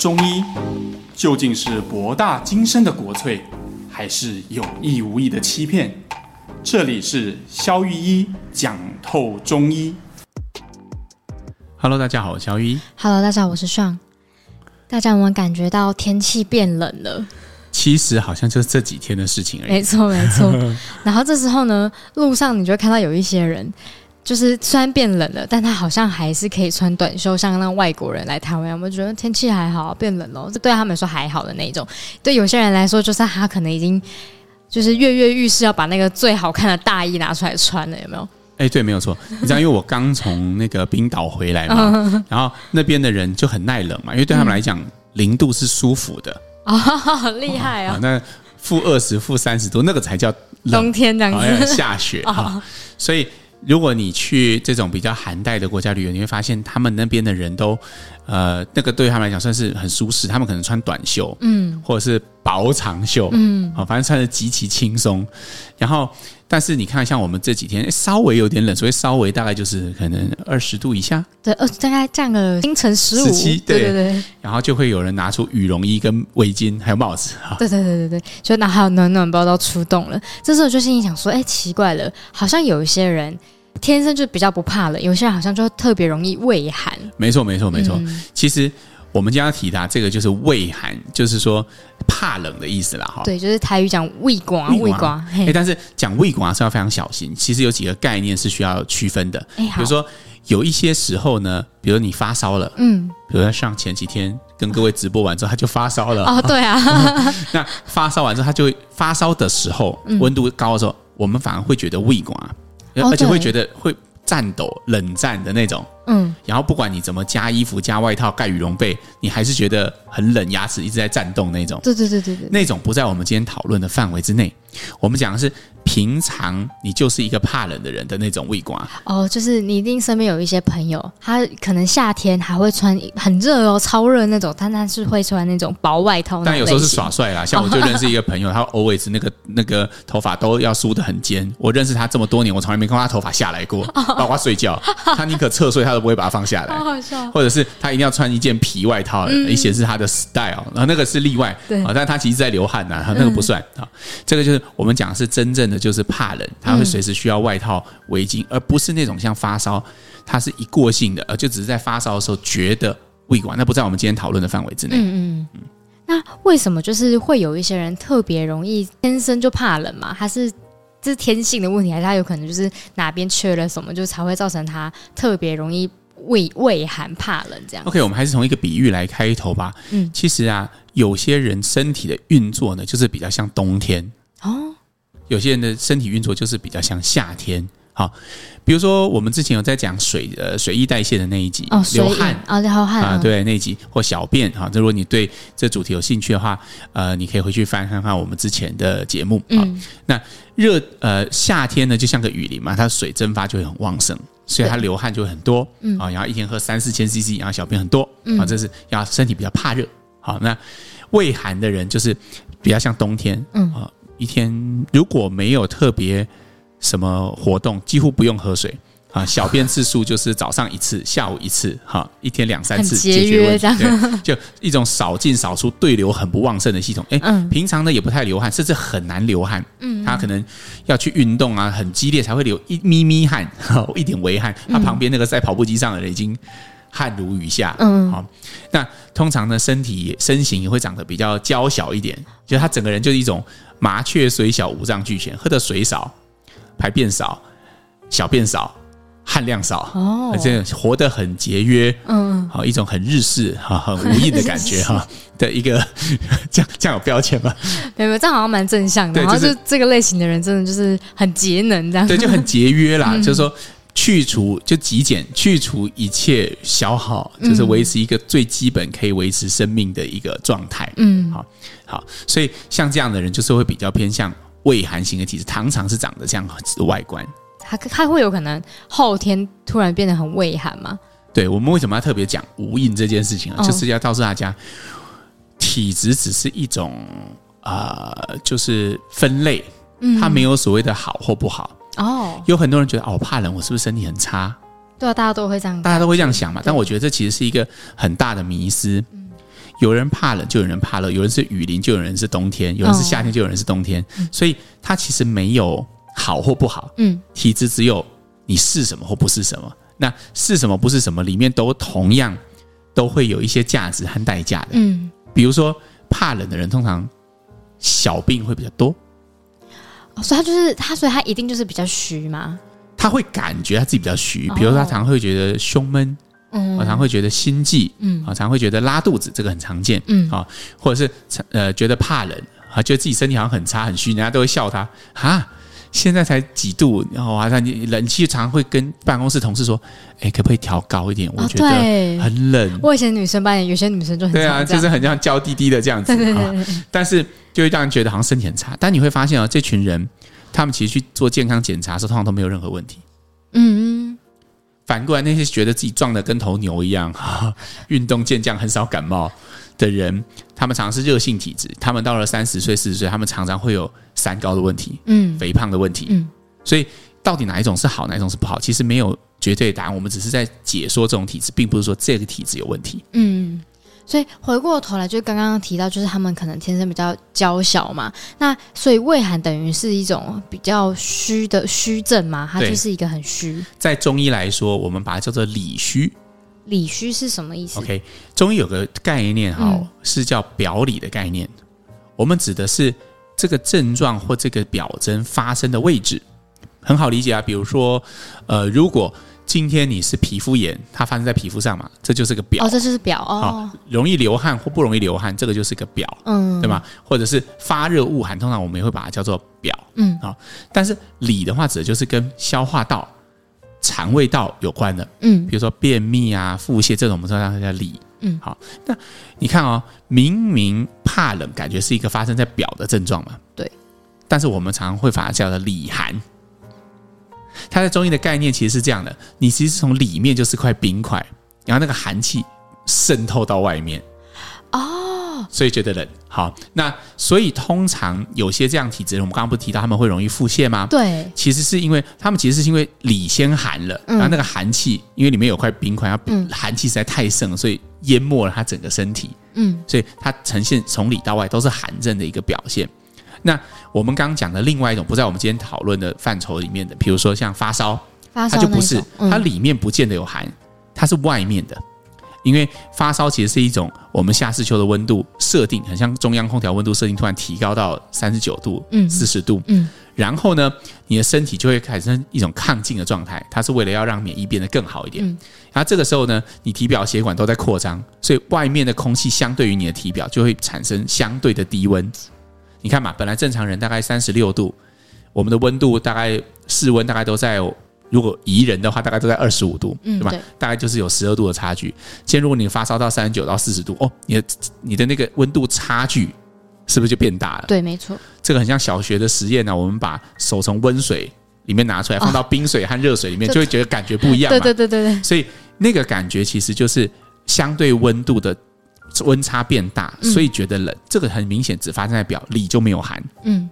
中医究竟是博大精深的国粹，还是有意无意的欺骗？这里是肖玉一讲透中医。Hello，大家好，我是萧御医。Hello，大家好，我是尚。大家有没有感觉到天气变冷了？其实好像就是这几天的事情而已。没错，没错。然后这时候呢，路上你就会看到有一些人。就是虽然变冷了，但他好像还是可以穿短袖，像那外国人来台湾，我们觉得天气还好，变冷了，这对他们说还好的那种。对有些人来说，就是他可能已经就是跃跃欲试，要把那个最好看的大衣拿出来穿了，有没有？哎、欸，对，没有错。你知道，因为我刚从那个冰岛回来嘛，然后那边的人就很耐冷嘛，因为对他们来讲，零度是舒服的 啊，好厉害啊！那负二十、负三十度，那个才叫冬天这样子，下雪 啊，所以。如果你去这种比较寒带的国家旅游，你会发现他们那边的人都，呃，那个对他们来讲算是很舒适。他们可能穿短袖，嗯，或者是薄长袖，嗯，好，反正穿的极其轻松。然后，但是你看，像我们这几天稍微有点冷，所以稍微大概就是可能二十度以下，对，二，大概降了凌晨十五，对对对。然后就会有人拿出羽绒衣、跟围巾，还有帽子，对对对对对，就拿还有暖暖包都出动了。这时候我就心里想说，哎，奇怪了，好像有一些人。天生就比较不怕冷，有些人好像就特别容易畏寒。没错，没错，没错。嗯、其实我们将要提它这个就是畏寒，就是说怕冷的意思啦。哈，对，就是台语讲畏寒，畏寒。哎，但是讲畏寒是要非常小心。其实有几个概念是需要区分的。哎，比如说有一些时候呢，比如你发烧了，嗯，比如说像前几天跟各位直播完之后，他就发烧了。哦，对啊。那发烧完之后，他就会发烧的时候，温度高的时候，我们反而会觉得畏寒。而且会觉得会颤抖、冷战的那种，嗯，然后不管你怎么加衣服、加外套、盖羽绒被，你还是觉得很冷，牙齿一直在颤动那种。对对对对对，那种不在我们今天讨论的范围之内。我们讲的是。平常你就是一个怕冷的人的那种畏寒哦，就是你一定身边有一些朋友，他可能夏天还会穿很热哦，超热那种，但他是会穿那种薄外套。但有时候是耍帅啦，像我就认识一个朋友，他 always 那个那个头发都要梳的很尖。我认识他这么多年，我从来没看过他头发下来过，包括睡觉，他宁可侧睡，他都不会把它放下来。好好笑。或者是他一定要穿一件皮外套，以显示他的 style，然后那个是例外。对啊，但他其实在流汗呐，那个不算啊。这个就是我们讲的是真正的就是怕冷。他会随时需要外套、围巾，而不是那种像发烧，它是一过性的，而就只是在发烧的时候觉得胃管，那不在我们今天讨论的范围之内。嗯嗯。那为什么就是会有一些人特别容易天生就怕冷嘛？他是这是天性的问题，还是他有可能就是哪边缺了什么，就才会造成他特别容易畏畏寒怕冷这样？OK，我们还是从一个比喻来开头吧。嗯，其实啊，有些人身体的运作呢，就是比较像冬天哦。有些人的身体运作就是比较像夏天，好，比如说我们之前有在讲水呃水液代谢的那一集，哦，流汗啊，流汗啊，对那一集或小便哈，这如果你对这主题有兴趣的话，呃，你可以回去翻看看我们之前的节目啊。嗯、那热呃夏天呢，就像个雨林嘛，它水蒸发就会很旺盛，所以它流汗就会很多，嗯啊，然后一天喝三四千 CC，然后小便很多，啊，这是要身体比较怕热，好，那畏寒的人就是比较像冬天，嗯啊。一天如果没有特别什么活动，几乎不用喝水啊。小便次数就是早上一次，下午一次，哈，一天两三次解决问题。对，就一种少进少出、对流很不旺盛的系统。哎，平常呢也不太流汗，甚至很难流汗。嗯，他可能要去运动啊，很激烈才会流一咪咪汗，一点微汗。他旁边那个在跑步机上的人已经汗如雨下。嗯，好，那通常呢，身体身形也会长得比较娇小一点，就他整个人就是一种。麻雀虽小，五脏俱全。喝的水少，排便少，小便少，汗量少。哦，这样活得很节约。嗯，好，一种很日式哈，很 无印的感觉哈的一个，这样这样有标签吗？没有，这样好像蛮正向的。然后就这个类型的人，真的就是很节能，这样。对，就很节约啦。就是说，去除就极简，去除一切消耗，就是维持一个最基本可以维持生命的一个状态。嗯，好。好，所以像这样的人就是会比较偏向畏寒型的体质，常常是长得这样子的外观。他他会有可能后天突然变得很畏寒吗？对，我们为什么要特别讲无印这件事情啊？哦、就是要告诉大家，体质只是一种啊、呃，就是分类，它没有所谓的好或不好。哦，有很多人觉得哦，我怕冷，我是不是身体很差？对啊，大家都会这样，大家都会这样想嘛。但我觉得这其实是一个很大的迷失。有人怕冷，就有人怕热；有人是雨林，就有人是冬天；有人是夏天，就有人是冬天。哦、所以它其实没有好或不好。嗯，体质只有你是什么或不是什么。那是什么不是什么里面都同样都会有一些价值和代价的。嗯，比如说怕冷的人，通常小病会比较多。哦，所以他就是他，所以他一定就是比较虚嘛？他会感觉他自己比较虚，比如说他常会觉得胸闷。嗯，我常会觉得心悸，嗯，啊，常会觉得拉肚子，这个很常见，嗯，啊，或者是呃觉得怕冷，啊，觉得自己身体好像很差很虚，人家都会笑他啊，现在才几度，然后啊，他你冷气常常会跟办公室同事说，哎，可不可以调高一点？我觉得很冷。我以前女生班有些女生就很对啊，就是很像娇滴滴的这样子，啊，但是就会让人觉得好像身体很差。但你会发现啊，这群人他们其实去做健康检查的时候，通常都没有任何问题。嗯嗯。反过来，那些觉得自己壮得跟头牛一样，运动健将、很少感冒的人，他们常常是热性体质。他们到了三十岁、四十岁，他们常常会有三高的问题，嗯，肥胖的问题，嗯。所以，到底哪一种是好，哪一种是不好？其实没有绝对答案。我们只是在解说这种体质，并不是说这个体质有问题。嗯。所以回过头来，就刚刚提到，就是他们可能天生比较娇小嘛。那所以胃寒等于是一种比较虚的虚症嘛？它就是一个很虚。在中医来说，我们把它叫做里虚。里虚是什么意思？OK，中医有个概念哈，嗯、是叫表里的概念。我们指的是这个症状或这个表征发生的位置，很好理解啊。比如说，呃，如果今天你是皮肤炎，它发生在皮肤上嘛，这就是个表哦，这就是表哦，哦。容易流汗或不容易流汗，这个就是个表，嗯，对吗？或者是发热恶寒，通常我们也会把它叫做表，嗯，好、哦。但是里的话，指的就是跟消化道、肠胃道有关的，嗯，比如说便秘啊、腹泻这种，我们说它叫里，嗯，好。那你看哦，明明怕冷，感觉是一个发生在表的症状嘛，对。但是我们常常会把它叫做里寒。它在中医的概念其实是这样的：你其实从里面就是块冰块，然后那个寒气渗透到外面，哦，所以觉得冷。好，那所以通常有些这样体质，我们刚刚不是提到他们会容易腹泻吗？对，其实是因为他们其实是因为里先寒了，然后那个寒气因为里面有块冰块，然后寒气实在太盛了，所以淹没了他整个身体，嗯，所以它呈现从里到外都是寒症的一个表现。那我们刚刚讲的另外一种不在我们今天讨论的范畴里面的，比如说像发烧，发烧它就不是，它里面不见得有寒，它是外面的。因为发烧其实是一种我们夏至秋的温度设定，很像中央空调温度设定突然提高到三十九度、四十度，嗯，然后呢，你的身体就会产生一种亢进的状态，它是为了要让免疫变得更好一点。然后这个时候呢，你体表血管都在扩张，所以外面的空气相对于你的体表就会产生相对的低温。你看嘛，本来正常人大概三十六度，我们的温度大概室温大概都在，如果宜人的话，大概都在二十五度，对吧？大概就是有十二度的差距。今天如果你发烧到三十九到四十度，哦，你的你的那个温度差距是不是就变大了？对，没错。这个很像小学的实验呢。我们把手从温水里面拿出来，放到冰水和热水里面，就会觉得感觉不一样。对对对对对。所以那个感觉其实就是相对温度的。温差变大，所以觉得冷。嗯、这个很明显只发生在表里就没有寒。嗯，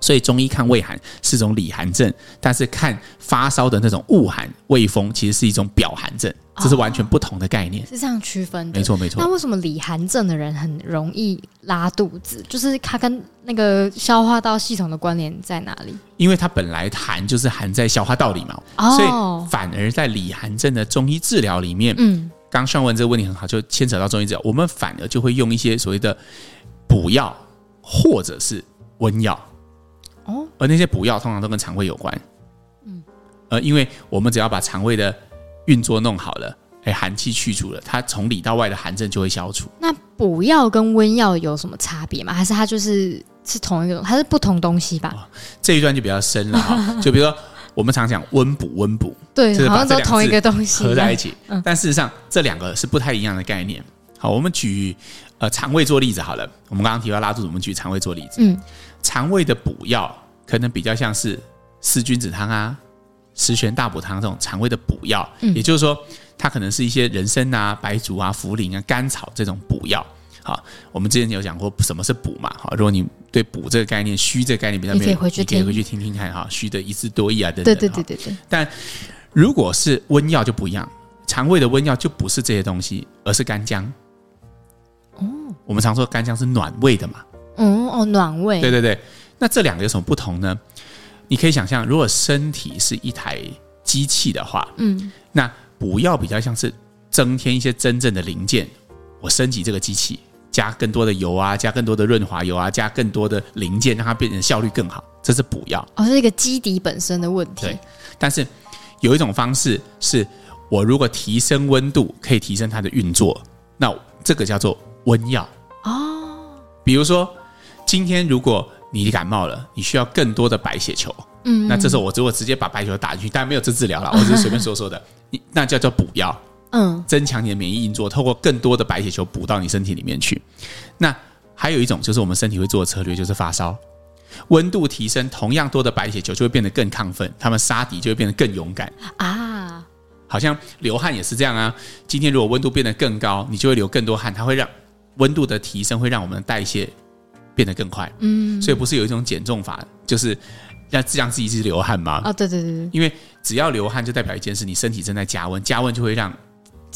所以中医看胃寒是种里寒症，但是看发烧的那种恶寒、胃风，其实是一种表寒症，这是完全不同的概念。哦、是这样区分的，没错没错。那为什么里寒症的人很容易拉肚子？就是它跟那个消化道系统的关联在哪里？因为它本来寒就是寒在消化道里嘛，哦、所以反而在里寒症的中医治疗里面，嗯。刚上问这个问题很好，就牵扯到中医治疗，我们反而就会用一些所谓的补药或者是温药哦，而那些补药通常都跟肠胃有关，嗯，呃，因为我们只要把肠胃的运作弄好了，哎，寒气去除了，它从里到外的寒症就会消除。那补药跟温药有什么差别吗？还是它就是是同一个，它是不同东西吧？哦，这一段就比较深了哈，就比如说。我们常讲温补，温补，对，好像都同一个东西合在一起。嗯，但事实上这两个是不太一样的概念。好，我们举呃肠胃做例子好了。我们刚刚提到拉肚子，我们举肠胃做例子。嗯，肠胃的补药可能比较像是四君子汤啊、十全大补汤这种肠胃的补药。嗯，也就是说，它可能是一些人参啊、白术啊、茯苓啊、甘草这种补药。好，我们之前有讲过什么是补嘛？好，如果你对补这个概念、虚这个概念比较没有，你可以回去听，你可以回去听听看哈。虚的一字多义啊，等等。对对对对对。但如果是温药就不一样，肠胃的温药就不是这些东西，而是干姜。哦，我们常说干姜是暖胃的嘛。嗯哦，暖胃。对对对，那这两个有什么不同呢？你可以想象，如果身体是一台机器的话，嗯，那补药比较像是增添一些真正的零件，我升级这个机器，加更多的油啊，加更多的润滑油啊，加更多的零件，让它变成效率更好，这是补药。哦，是一个基底本身的问题。对，但是有一种方式是，我如果提升温度，可以提升它的运作，那这个叫做温药。哦，比如说今天如果你感冒了，你需要更多的白血球。嗯，那这时候我如果直接把白血球打进去，当然没有这治疗了，我只是随便说说的。你 那叫做补药，嗯，增强你的免疫运作，透过更多的白血球补到你身体里面去。那还有一种就是我们身体会做的策略，就是发烧，温度提升，同样多的白血球就会变得更亢奋，他们杀敌就会变得更勇敢啊。好像流汗也是这样啊。今天如果温度变得更高，你就会流更多汗，它会让温度的提升会让我们的代谢。变得更快，嗯，所以不是有一种减重法，就是要让自己一直流汗吗？哦，对对对，因为只要流汗，就代表一件事，你身体正在加温，加温就会让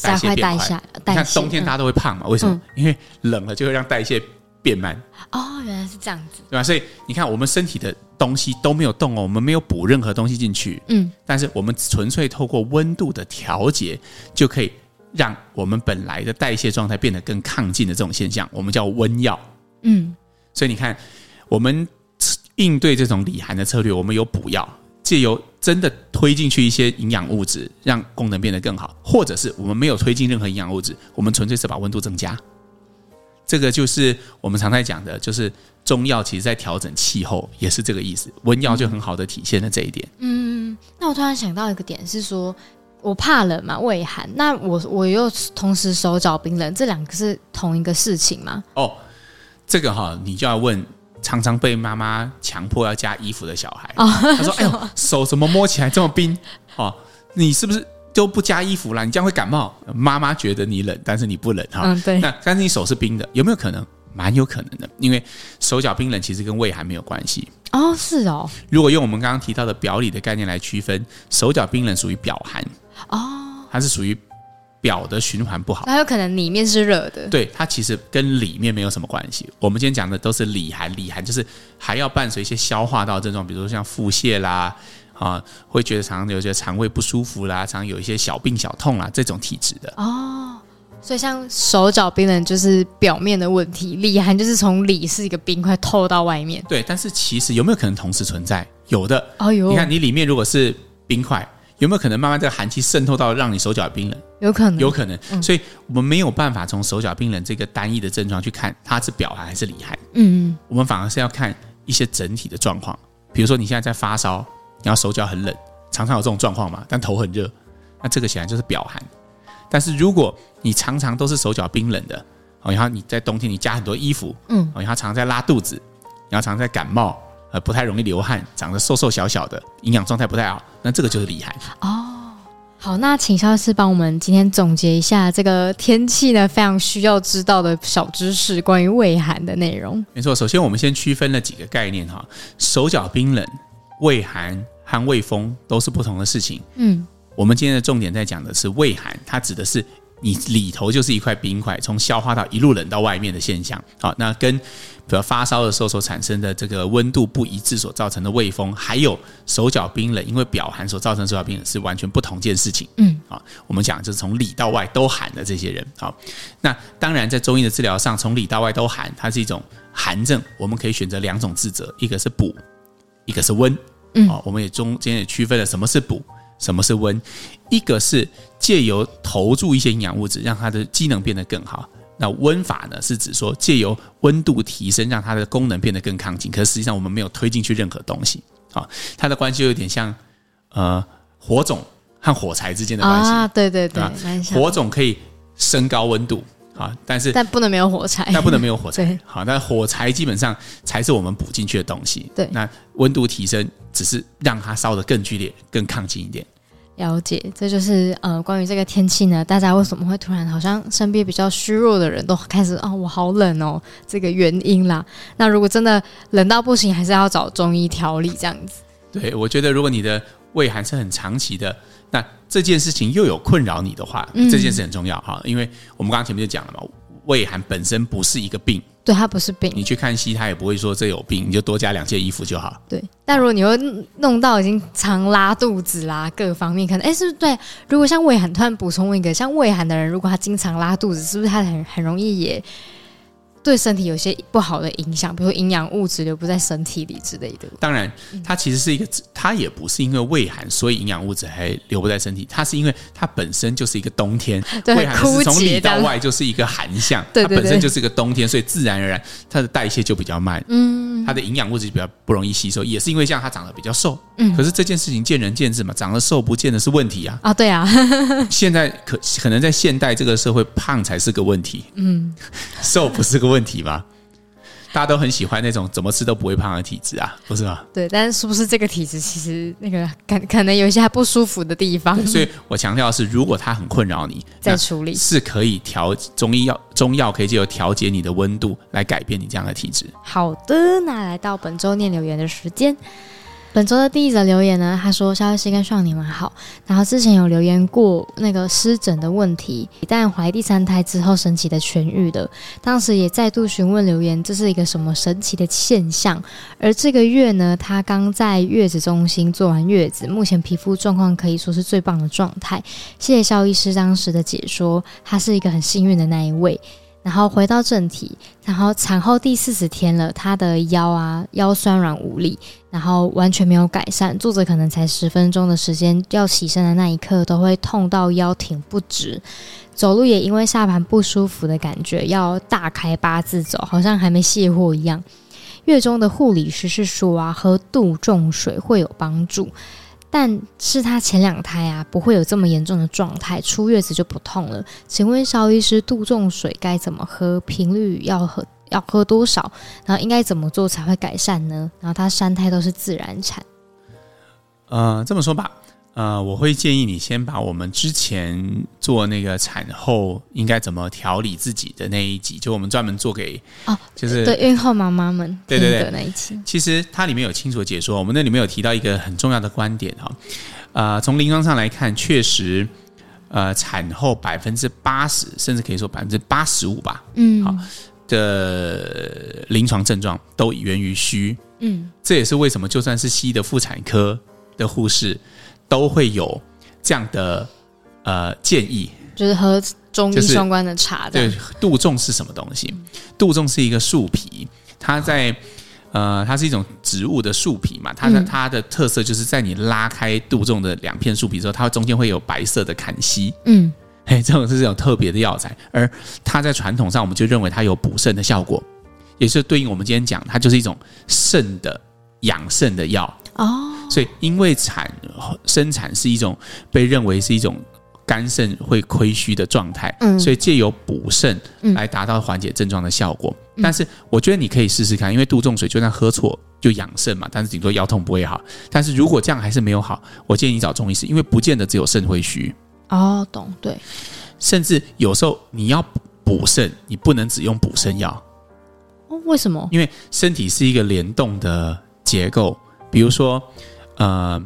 代谢变快。你看冬天大家都会胖嘛？为什么？嗯、因为冷了就会让代谢变慢。哦，原来是这样子，对吧？所以你看，我们身体的东西都没有动哦，我们没有补任何东西进去，嗯，但是我们纯粹透过温度的调节，就可以让我们本来的代谢状态变得更亢进的这种现象，我们叫温药，嗯。所以你看，我们应对这种里寒的策略，我们有补药，借由真的推进去一些营养物质，让功能变得更好；或者是我们没有推进任何营养物质，我们纯粹是把温度增加。这个就是我们常在讲的，就是中药其实在调整气候，也是这个意思。温药就很好的体现了这一点。嗯，那我突然想到一个点是说，我怕冷嘛，畏寒，那我我又同时手脚冰冷，这两个是同一个事情吗？哦。这个哈，你就要问常常被妈妈强迫要加衣服的小孩。哦、他说：“哎呦，手怎么摸起来这么冰？哦，你是不是都不加衣服啦？你这样会感冒。”妈妈觉得你冷，但是你不冷哈。嗯，对。那但是你手是冰的，有没有可能？蛮有可能的，因为手脚冰冷其实跟胃寒没有关系。哦，是哦。如果用我们刚刚提到的表里的概念来区分，手脚冰冷属于表寒。哦，它是属于。表的循环不好，它有可能里面是热的。对，它其实跟里面没有什么关系。我们今天讲的都是里寒，里寒就是还要伴随一些消化道症状，比如说像腹泻啦，啊，会觉得常常有些肠胃不舒服啦，常常有一些小病小痛啦，这种体质的。哦，所以像手脚冰冷就是表面的问题，里寒就是从里是一个冰块透到外面。对，但是其实有没有可能同时存在？有的。哦哟，你看你里面如果是冰块。有没有可能慢慢这个寒气渗透到让你手脚冰冷？有可能，有可能。嗯、所以我们没有办法从手脚冰冷这个单一的症状去看它是表寒还是里寒。嗯，我们反而是要看一些整体的状况。比如说你现在在发烧，然后手脚很冷，常常有这种状况嘛，但头很热，那这个显然就是表寒。但是如果你常常都是手脚冰冷的，哦，然后你在冬天你加很多衣服，嗯，哦，然后常常在拉肚子，然后常常在感冒，呃，不太容易流汗，长得瘦瘦小小的，营养状态不太好，那这个就是里寒。哦。好，那请肖医师帮我们今天总结一下这个天气呢，非常需要知道的小知识，关于胃寒的内容。没错，首先我们先区分了几个概念哈，手脚冰冷、胃寒和胃风都是不同的事情。嗯，我们今天的重点在讲的是胃寒，它指的是。你里头就是一块冰块，从消化道一路冷到外面的现象。好，那跟比如发烧的时候所产生的这个温度不一致所造成的胃风，还有手脚冰冷因为表寒所造成手脚冰冷是完全不同件事情。嗯，好，我们讲就是从里到外都寒的这些人。好，那当然在中医的治疗上，从里到外都寒，它是一种寒症，我们可以选择两种治则，一个是补，一个是温。嗯，好，我们也中间也区分了什么是补。什么是温？一个是借由投注一些营养物质，让它的机能变得更好。那温法呢，是指说借由温度提升，让它的功能变得更亢进。可是实际上我们没有推进去任何东西。啊，它的关系有点像呃火种和火柴之间的关系啊。对对对，火种可以升高温度啊，但是但不能没有火柴，但不能没有火柴。对好，那火柴基本上才是我们补进去的东西。对，那温度提升。只是让它烧得更剧烈、更亢进一点。了解，这就是呃，关于这个天气呢，大家为什么会突然好像身边比较虚弱的人都开始啊、哦，我好冷哦，这个原因啦。那如果真的冷到不行，还是要找中医调理这样子。对，我觉得如果你的胃寒是很长期的，那这件事情又有困扰你的话，嗯、这件事很重要哈，因为我们刚刚前面就讲了嘛，胃寒本身不是一个病，对，它不是病。你去看西医，他也不会说这有病，你就多加两件衣服就好。对，但如果你会弄到已经常拉肚子啦，各方面可能，哎，是不是对？如果像胃寒，突然补充一个，像胃寒的人，如果他经常拉肚子，是不是他很很容易也？对身体有些不好的影响，比如说营养物质留不在身体里之类的。当然，它其实是一个，它也不是因为胃寒，所以营养物质还留不在身体。它是因为它本身就是一个冬天，胃寒是从里到外就是一个寒象，它本身就是一个冬天，所以自然而然它的代谢就比较慢。嗯，它的营养物质比较不容易吸收，也是因为这样它长得比较瘦。嗯，可是这件事情见仁见智嘛，长得瘦不见得是问题啊。啊，对啊。现在可可能在现代这个社会，胖才是个问题。嗯，瘦不是个。问题吗？大家都很喜欢那种怎么吃都不会胖的体质啊，不是吗？对，但是是不是这个体质其实那个 可可能有一些还不舒服的地方？所以我强调的是，如果它很困扰你，再处理是可以调中医药，中药可以借由调节你的温度来改变你这样的体质。好的，那来到本周念留言的时间。本周的第一则留言呢，他说：“肖医师跟少年们好，然后之前有留言过那个湿疹的问题，但怀第三胎之后神奇的痊愈的，当时也再度询问留言，这是一个什么神奇的现象？而这个月呢，他刚在月子中心做完月子，目前皮肤状况可以说是最棒的状态。谢谢肖医师当时的解说，他是一个很幸运的那一位。”然后回到正题，然后产后第四十天了，她的腰啊腰酸软无力，然后完全没有改善，坐着可能才十分钟的时间，要起身的那一刻都会痛到腰挺不直，走路也因为下盘不舒服的感觉，要大开八字走，好像还没卸货一样。月中的护理师是说啊，喝杜仲水会有帮助。但是他前两胎啊，不会有这么严重的状态，出月子就不痛了。请问肖医师，杜仲水该怎么喝？频率要喝要喝多少？然后应该怎么做才会改善呢？然后他三胎都是自然产。呃，这么说吧。呃，我会建议你先把我们之前做那个产后应该怎么调理自己的那一集，就我们专门做给哦，就是对孕后妈妈们对对对那一期。其实它里面有清楚的解说，我们那里面有提到一个很重要的观点哈，呃，从临床上来看，确实，呃，产后百分之八十，甚至可以说百分之八十五吧，嗯，好的临床症状都源于虚，嗯，这也是为什么就算是西医的妇产科的护士。都会有这样的呃建议，就是喝中医相关的茶的。对，杜仲是什么东西？杜仲是一个树皮，它在呃，它是一种植物的树皮嘛。它的、嗯、它的特色就是在你拉开杜仲的两片树皮之后，它中间会有白色的坎西。嗯，嘿，这种是这种特别的药材，而它在传统上我们就认为它有补肾的效果，也是对应我们今天讲，它就是一种肾的养肾的药哦。所以，因为产生产是一种被认为是一种肝肾会亏虚的状态，嗯，所以借由补肾来达到缓解症状的效果。嗯、但是，我觉得你可以试试看，因为杜仲水就算喝错就养肾嘛，但是顶多腰痛不会好。但是如果这样还是没有好，我建议你找中医师，因为不见得只有肾会虚。哦，懂，对。甚至有时候你要补肾，你不能只用补肾药。哦，为什么？因为身体是一个联动的结构，比如说。呃，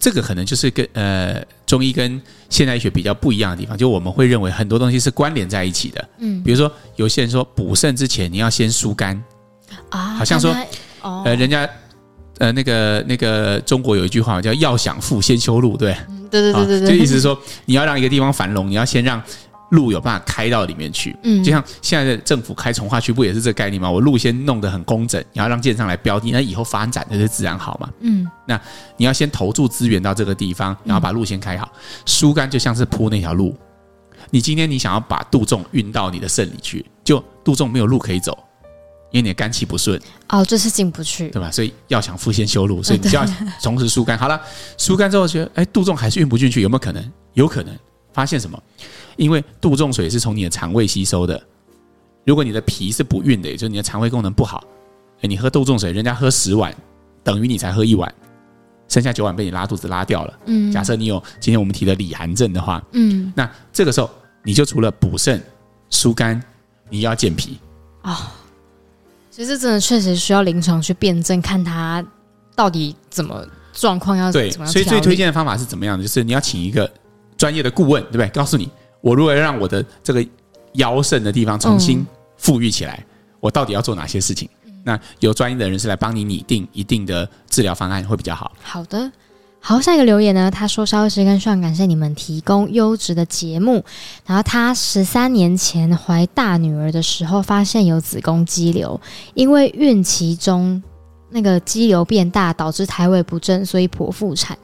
这个可能就是跟呃中医跟现代医学比较不一样的地方，就我们会认为很多东西是关联在一起的。嗯，比如说有些人说补肾之前你要先疏肝啊，好像说呃人家呃那个那个中国有一句话叫“要想富先修路”，对，对对对对，就意思是说你要让一个地方繁荣，你要先让。路有办法开到里面去，嗯，就像现在的政府开从化区，不也是这个概念吗？我路先弄得很工整，然后让建商来标地，那以后发展的就自然好嘛，嗯。那你要先投注资源到这个地方，然后把路先开好。疏肝就像是铺那条路，你今天你想要把杜仲运到你的肾里去，就杜仲没有路可以走，因为你的肝气不顺，哦，就是进不去，对吧？所以要想富先修路，所以你就要同时疏肝。好了，疏肝之后觉得，哎，杜仲还是运不进去，有没有可能？有可能。发现什么？因为杜仲水是从你的肠胃吸收的。如果你的脾是不运的，也就是你的肠胃功能不好，诶，你喝杜仲水，人家喝十碗，等于你才喝一碗，剩下九碗被你拉肚子拉掉了。嗯，假设你有今天我们提的里寒症的话，嗯，那这个时候你就除了补肾、疏肝，你要健脾啊、哦。其实真的确实需要临床去辩证，看他到底怎么状况要对，怎么样。所以最推荐的方法是怎么样的？就是你要请一个。专业的顾问，对不对？告诉你，我如果要让我的这个腰肾的地方重新富裕起来，嗯、我到底要做哪些事情？那有专业的人士来帮你拟定一定的治疗方案会比较好。好的，好，下一个留言呢，他说：“萧医师跟希望感谢你们提供优质的节目。然后他十三年前怀大女儿的时候，发现有子宫肌瘤，因为孕期中那个肌瘤变大，导致胎位不正，所以剖腹产。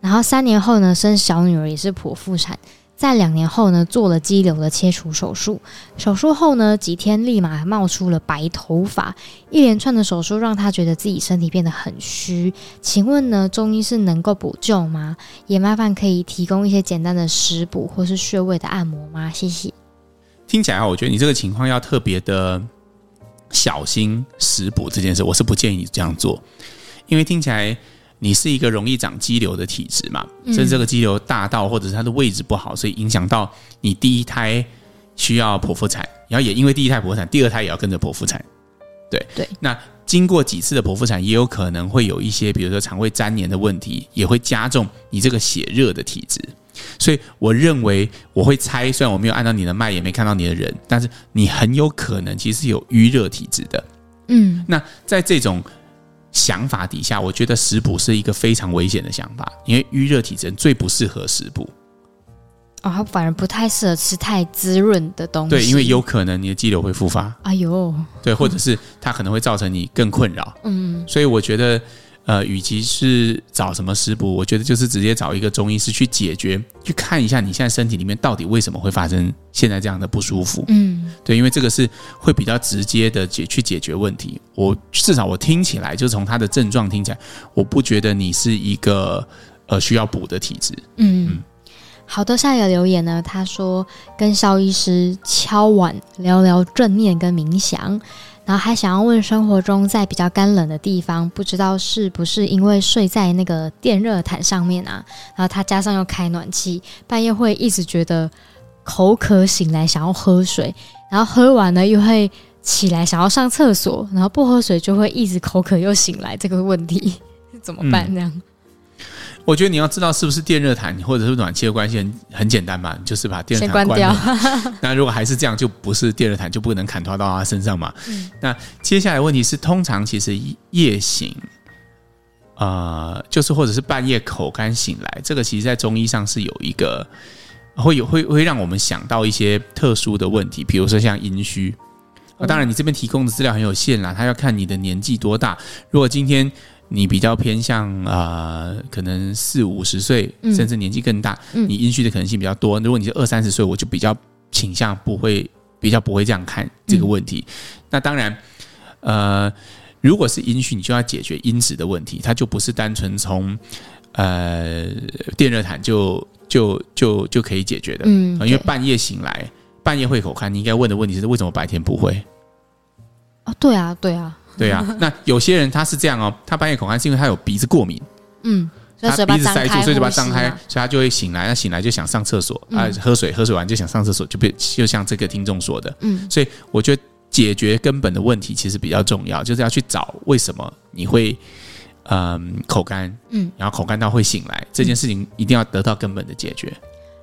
然后三年后呢，生小女儿也是剖腹产。”在两年后呢，做了肌瘤的切除手术。手术后呢，几天立马冒出了白头发。一连串的手术让他觉得自己身体变得很虚。请问呢，中医是能够补救吗？也麻烦可以提供一些简单的食补或是穴位的按摩吗？谢谢。听起来，我觉得你这个情况要特别的小心食补这件事，我是不建议这样做，因为听起来。你是一个容易长肌瘤的体质嘛？甚至这个肌瘤大到，或者是它的位置不好，所以影响到你第一胎需要剖腹产，然后也因为第一胎剖腹产，第二胎也要跟着剖腹产。对对。那经过几次的剖腹产，也有可能会有一些，比如说肠胃粘连的问题，也会加重你这个血热的体质。所以我认为，我会猜，虽然我没有按照你的脉，也没看到你的人，但是你很有可能其实是有淤热体质的。嗯。那在这种。想法底下，我觉得食补是一个非常危险的想法，因为淤热体质最不适合食补。哦，它反而不太适合吃太滋润的东西。对，因为有可能你的肌瘤会复发。哎呦，对，或者是它可能会造成你更困扰。嗯，所以我觉得。呃，与其是找什么食补，我觉得就是直接找一个中医师去解决，去看一下你现在身体里面到底为什么会发生现在这样的不舒服。嗯，对，因为这个是会比较直接的解去解决问题。我至少我听起来，就从他的症状听起来，我不觉得你是一个呃需要补的体质。嗯，嗯好的，下一个留言呢，他说跟萧医师敲碗聊聊正念跟冥想。然后还想要问，生活中在比较干冷的地方，不知道是不是因为睡在那个电热毯上面啊？然后他加上又开暖气，半夜会一直觉得口渴，醒来想要喝水，然后喝完了又会起来想要上厕所，然后不喝水就会一直口渴又醒来，这个问题怎么办？这样？我觉得你要知道是不是电热毯或者是暖气的关系很很简单嘛，就是把电热毯关掉。那如果还是这样，就不是电热毯，就不能砍拖到他身上嘛。嗯、那接下来问题是，通常其实夜醒，呃，就是或者是半夜口干醒来，这个其实在中医上是有一个会有会会让我们想到一些特殊的问题，比如说像阴虚。啊，当然你这边提供的资料很有限啦，他要看你的年纪多大。如果今天你比较偏向啊、呃，可能四五十岁，甚至年纪更大，嗯、你阴虚的可能性比较多。如果你是二三十岁，我就比较倾向不会，比较不会这样看这个问题。嗯、那当然，呃，如果是阴虚，你就要解决阴子的问题，它就不是单纯从呃电热毯就就就就可以解决的。嗯，因为半夜醒来，半夜会口干，你应该问的问题是为什么白天不会？哦，对啊，对啊。对啊，那有些人他是这样哦，他半夜口干是因为他有鼻子过敏，嗯，他鼻子塞住，所以嘴巴张开，所以他就会醒来，他醒来就想上厕所啊，喝水，喝水完就想上厕所，就被就像这个听众说的，嗯，所以我觉得解决根本的问题其实比较重要，就是要去找为什么你会嗯口干，嗯，然后口干到会醒来这件事情一定要得到根本的解决。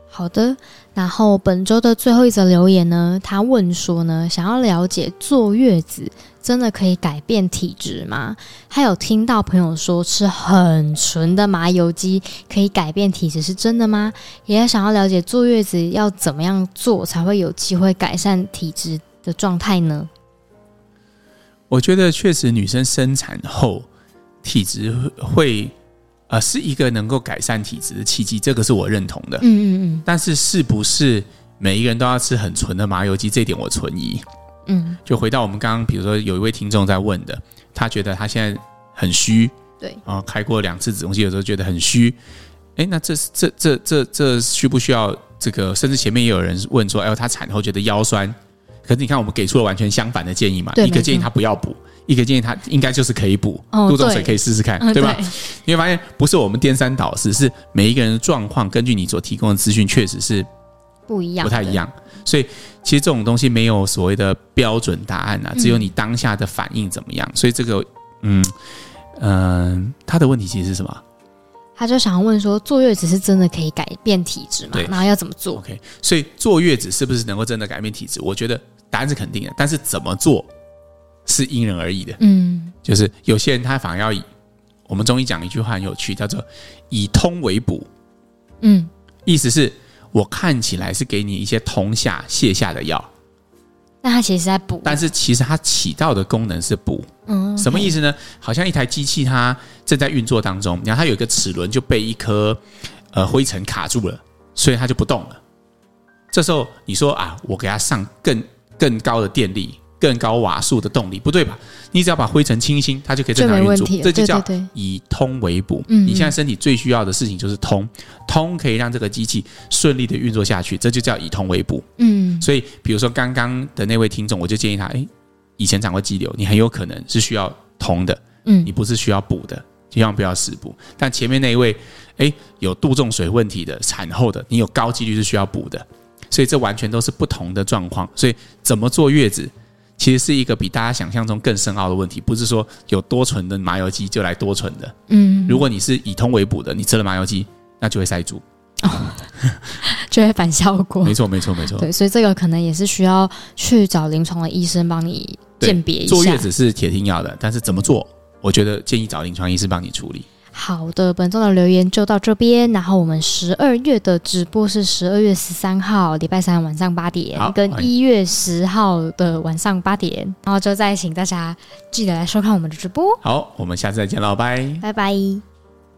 好的，然后本周的最后一则留言呢，他问说呢，想要了解坐月子真的可以改变体质吗？他有听到朋友说吃很纯的麻油鸡可以改变体质，是真的吗？也想要了解坐月子要怎么样做才会有机会改善体质的状态呢？我觉得确实女生生产后体质会。呃，是一个能够改善体质的契机，这个是我认同的。嗯嗯嗯。但是，是不是每一个人都要吃很纯的麻油鸡？这一点我存疑。嗯。就回到我们刚刚，比如说有一位听众在问的，他觉得他现在很虚。对。啊，开过两次子宫肌，有时候觉得很虚。哎，那这这这这这需不需要这个？甚至前面也有人问说，哎呦，他产后觉得腰酸。可是你看，我们给出了完全相反的建议嘛？一个建议他不要补。一个建议，他应该就是可以补，杜仲水可以试试看，哦、对，对吧？你会发现，不是我们颠三倒四，是每一个人的状况，根据你所提供的资讯，确实是不一样，不太一样。所以，其实这种东西没有所谓的标准答案啊，只有你当下的反应怎么样。嗯、所以，这个，嗯嗯、呃，他的问题其实是什么？他就想要问说，坐月子是真的可以改变体质吗？然后要怎么做？OK，所以坐月子是不是能够真的改变体质？我觉得答案是肯定的，但是怎么做是因人而异的。嗯，就是有些人他反而要以我们中医讲一句话很有趣，叫做以通为补。嗯，意思是我看起来是给你一些通下泻下的药。那它其实在补，但是其实它起到的功能是补。嗯，什么意思呢？好像一台机器它正在运作当中，然后它有一个齿轮就被一颗呃灰尘卡住了，所以它就不动了。这时候你说啊，我给它上更更高的电力。更高瓦数的动力不对吧？你只要把灰尘清新，它就可以正常运作。这就叫以通为补。你现在身体最需要的事情就是通，通可以让这个机器顺利的运作下去，这就叫以通为补。嗯，所以比如说刚刚的那位听众，我就建议他：哎，以前长过肌瘤，你很有可能是需要通的，嗯，你不是需要补的，千万不要死补。但前面那一位，哎，有杜仲水问题的、产后的，你有高几率是需要补的。所以这完全都是不同的状况。所以怎么坐月子？其实是一个比大家想象中更深奥的问题，不是说有多纯的麻油鸡就来多纯的。嗯，如果你是以通为补的，你吃了麻油鸡，那就会塞住，哦，就会反效果。没错，没错，没错。对，所以这个可能也是需要去找临床的医生帮你鉴别一下。坐月子是铁定要的，但是怎么做，我觉得建议找临床医师帮你处理。好的，本周的留言就到这边。然后我们十二月的直播是十二月十三号礼拜三晚上八点，跟一月十号的晚上八点。然后就再请大家记得来收看我们的直播。好，我们下次再见喽，拜拜拜。